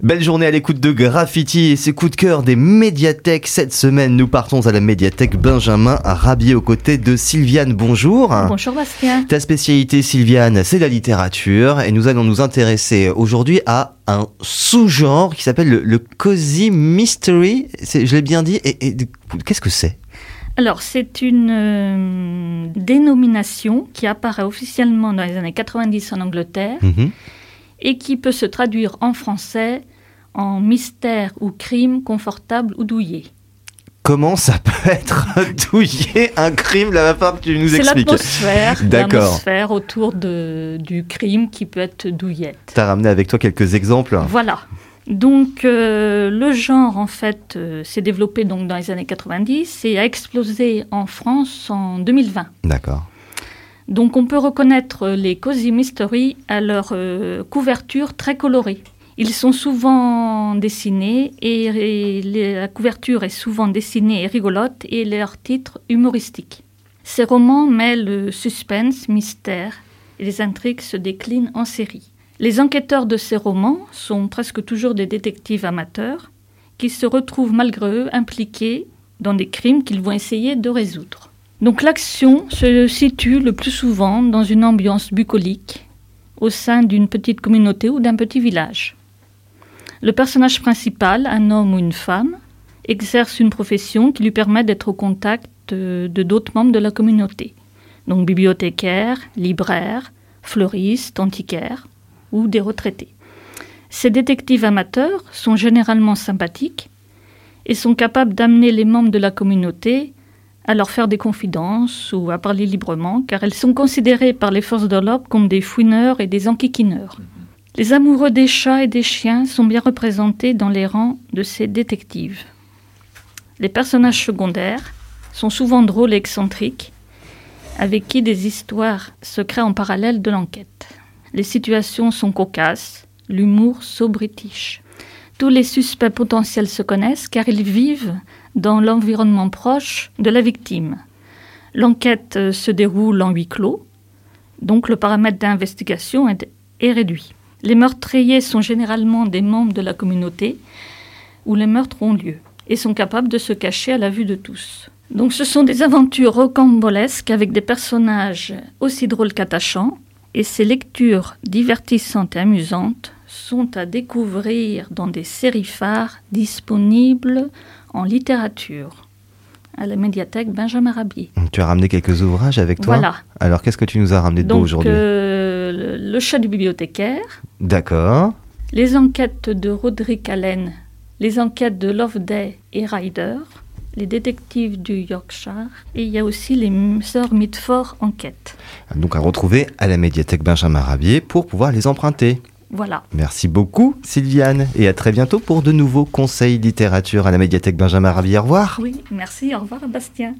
Belle journée à l'écoute de Graffiti et ses coups de cœur des médiathèques. Cette semaine, nous partons à la médiathèque Benjamin à Rabier aux côtés de Sylviane. Bonjour. Bonjour Bastien. Ta spécialité, Sylviane, c'est la littérature et nous allons nous intéresser aujourd'hui à un sous-genre qui s'appelle le, cozy mystery. Je l'ai bien dit. Et, qu'est-ce que c'est? Alors, c'est une euh, dénomination qui apparaît officiellement dans les années 90 en Angleterre. Mhm et qui peut se traduire en français en mystère ou crime confortable ou douillet. Comment ça peut être douillet, un crime, la part que tu nous expliques C'est l'atmosphère autour de, du crime qui peut être douillette. Tu as ramené avec toi quelques exemples Voilà. Donc euh, le genre en fait euh, s'est développé donc dans les années 90 et a explosé en France en 2020. D'accord. Donc on peut reconnaître les Cozy Mystery à leur euh, couverture très colorée. Ils sont souvent dessinés et, la couverture est souvent dessinée et rigolote et leur titre humoristique. Ces romans mêlent suspense, mystère et les intrigues se déclinent en série. Les enquêteurs de ces romans sont presque toujours des détectives amateurs qui se retrouvent malgré eux impliqués dans des crimes qu'ils vont essayer de résoudre. Donc l'action se situe le plus souvent dans une ambiance bucolique au sein d'une petite communauté ou d'un petit village. Le personnage principal, un homme ou une femme, exerce une profession qui lui permet d'être au contact de d'autres membres de la communauté, donc bibliothécaires, libraires, fleuristes, antiquaires ou des retraités. Ces détectives amateurs sont généralement sympathiques et sont capables d'amener les membres de la communauté à leur faire des confidences ou à parler librement, car elles sont considérées par les forces de l'ordre comme des fouineurs et des enquiquineurs. Les amoureux des chats et des chiens sont bien représentés dans les rangs de ces détectives. Les personnages secondaires sont souvent drôles et excentriques, avec qui des histoires se créent en parallèle de l'enquête. Les situations sont cocasses, l'humour saubritiche. Tous les suspects potentiels se connaissent car ils vivent dans l'environnement proche de la victime. L'enquête se déroule en huis clos, donc le paramètre d'investigation est, réduit. Les meurtriers sont généralement des membres de la communauté où les meurtres ont lieu et sont capables de se cacher à la vue de tous. Donc ce sont des aventures rocambolesques avec des personnages aussi drôles qu'attachants et ces lectures divertissantes et amusantes sont à découvrir dans des séries phares disponibles en littérature à la médiathèque Benjamin Rabier. Tu as ramené quelques ouvrages avec toi Voilà. Alors qu'est-ce que tu nous as ramené de beau aujourd'hui? euh, Le chat du bibliothécaire. D'accord. Les enquêtes de Roderick Allen. Les enquêtes de Loveday et Ryder. Les détectives du Yorkshire. Et il y a aussi les sœurs Mitford Enquête. Donc à retrouver à la médiathèque Benjamin Rabier pour pouvoir les emprunter. Voilà. Merci beaucoup, Sylviane, et à très bientôt pour de nouveaux conseils littérature à la médiathèque Benjamin Rabier. Au revoir. Oui, merci. Au revoir, Bastien.